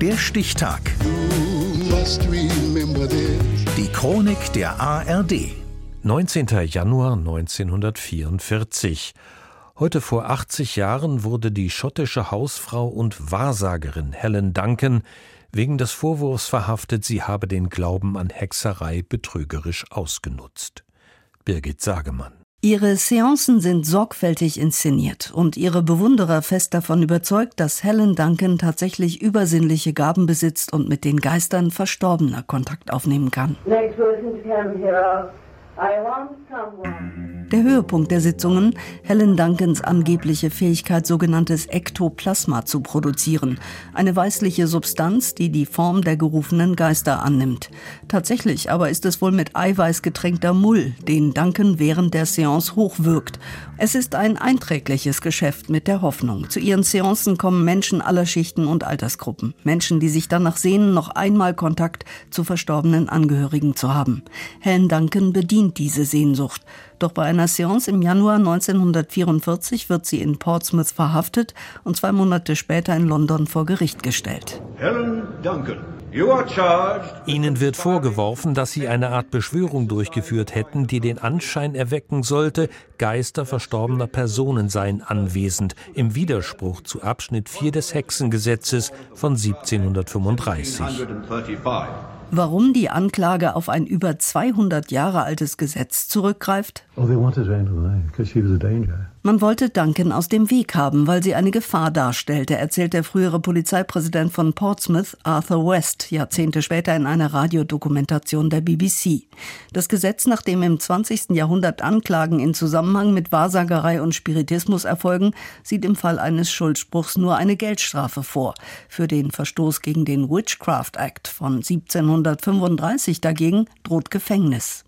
Der Stichtag. Die Chronik der ARD. 19. Januar 1944. Heute vor 80 Jahren wurde die schottische Hausfrau und Wahrsagerin Helen Duncan wegen des Vorwurfs verhaftet, sie habe den Glauben an Hexerei betrügerisch ausgenutzt. Birgit Sagemann. Ihre Seancen sind sorgfältig inszeniert und ihre Bewunderer fest davon überzeugt, dass Helen Duncan tatsächlich übersinnliche Gaben besitzt und mit den Geistern Verstorbener Kontakt aufnehmen kann. Next person to come here. I want someone. Der Höhepunkt der Sitzungen, Helen Duncans angebliche Fähigkeit, sogenanntes Ektoplasma zu produzieren, eine weißliche Substanz, die die Form der gerufenen Geister annimmt. Tatsächlich aber ist es wohl mit Eiweiß getränkter Mull, den Duncan während der Seance hochwirkt. Es ist ein einträgliches Geschäft mit der Hoffnung. Zu ihren Seancen kommen Menschen aller Schichten und Altersgruppen. Menschen, die sich danach sehnen, noch einmal Kontakt zu verstorbenen Angehörigen zu haben. Helen Duncan bedient diese Sehnsucht. Doch bei einer Seance im Januar 1944 wird sie in Portsmouth verhaftet und zwei Monate später in London vor Gericht gestellt. Helen Duncan. Ihnen wird vorgeworfen, dass Sie eine Art Beschwörung durchgeführt hätten, die den Anschein erwecken sollte, Geister verstorbener Personen seien anwesend, im Widerspruch zu Abschnitt 4 des Hexengesetzes von 1735. Warum die Anklage auf ein über 200 Jahre altes Gesetz zurückgreift? Man wollte Duncan aus dem Weg haben, weil sie eine Gefahr darstellte, erzählt der frühere Polizeipräsident von Portsmouth, Arthur West, Jahrzehnte später in einer Radiodokumentation der BBC. Das Gesetz, nach dem im 20. Jahrhundert Anklagen in Zusammenhang mit Wahrsagerei und Spiritismus erfolgen, sieht im Fall eines Schuldspruchs nur eine Geldstrafe vor. Für den Verstoß gegen den Witchcraft Act von 1700 1935 dagegen droht Gefängnis.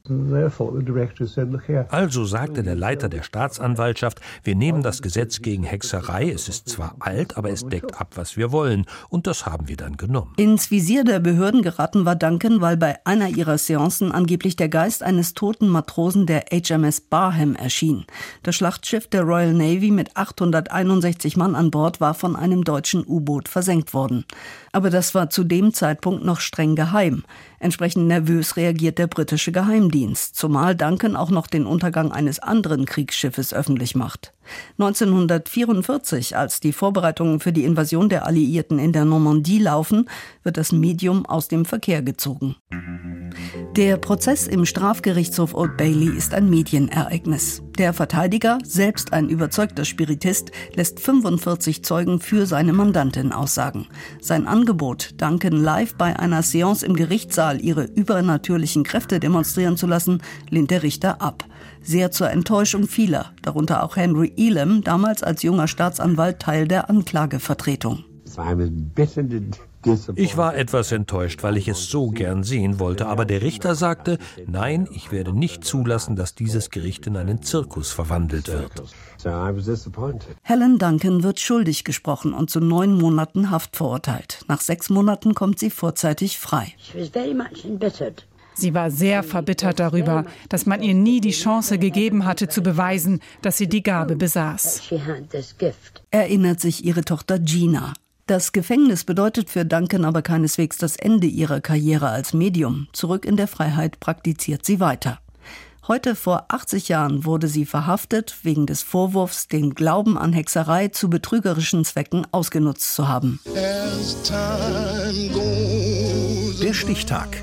Also sagte der Leiter der Staatsanwaltschaft, wir nehmen das Gesetz gegen Hexerei, es ist zwar alt, aber es deckt ab, was wir wollen, und das haben wir dann genommen. Ins Visier der Behörden geraten war Duncan, weil bei einer ihrer Seancen angeblich der Geist eines toten Matrosen der HMS Barham erschien. Das Schlachtschiff der Royal Navy mit 861 Mann an Bord war von einem deutschen U-Boot versenkt worden. Aber das war zu dem Zeitpunkt noch streng geheim. Entsprechend nervös reagiert der britische Geheimdienst, zumal Duncan auch noch den Untergang eines anderen Kriegsschiffes öffentlich macht. 1944, als die Vorbereitungen für die Invasion der Alliierten in der Normandie laufen, wird das Medium aus dem Verkehr gezogen. Der Prozess im Strafgerichtshof Old Bailey ist ein Medienereignis. Der Verteidiger, selbst ein überzeugter Spiritist, lässt 45 Zeugen für seine Mandantin aussagen. Sein Angebot, Duncan live bei einer Seance im Gerichtssaal ihre übernatürlichen Kräfte demonstrieren zu lassen, lehnt der Richter ab. Sehr zur Enttäuschung vieler, darunter auch Henry Elam, damals als junger Staatsanwalt Teil der Anklagevertretung. Ich war etwas enttäuscht, weil ich es so gern sehen wollte, aber der Richter sagte, nein, ich werde nicht zulassen, dass dieses Gericht in einen Zirkus verwandelt wird. Helen Duncan wird schuldig gesprochen und zu neun Monaten Haft verurteilt. Nach sechs Monaten kommt sie vorzeitig frei. Sie war sehr verbittert darüber, dass man ihr nie die Chance gegeben hatte zu beweisen, dass sie die Gabe besaß. Erinnert sich ihre Tochter Gina. Das Gefängnis bedeutet für Duncan aber keineswegs das Ende ihrer Karriere als Medium. Zurück in der Freiheit praktiziert sie weiter. Heute vor 80 Jahren wurde sie verhaftet wegen des Vorwurfs, den Glauben an Hexerei zu betrügerischen Zwecken ausgenutzt zu haben. Der Stichtag.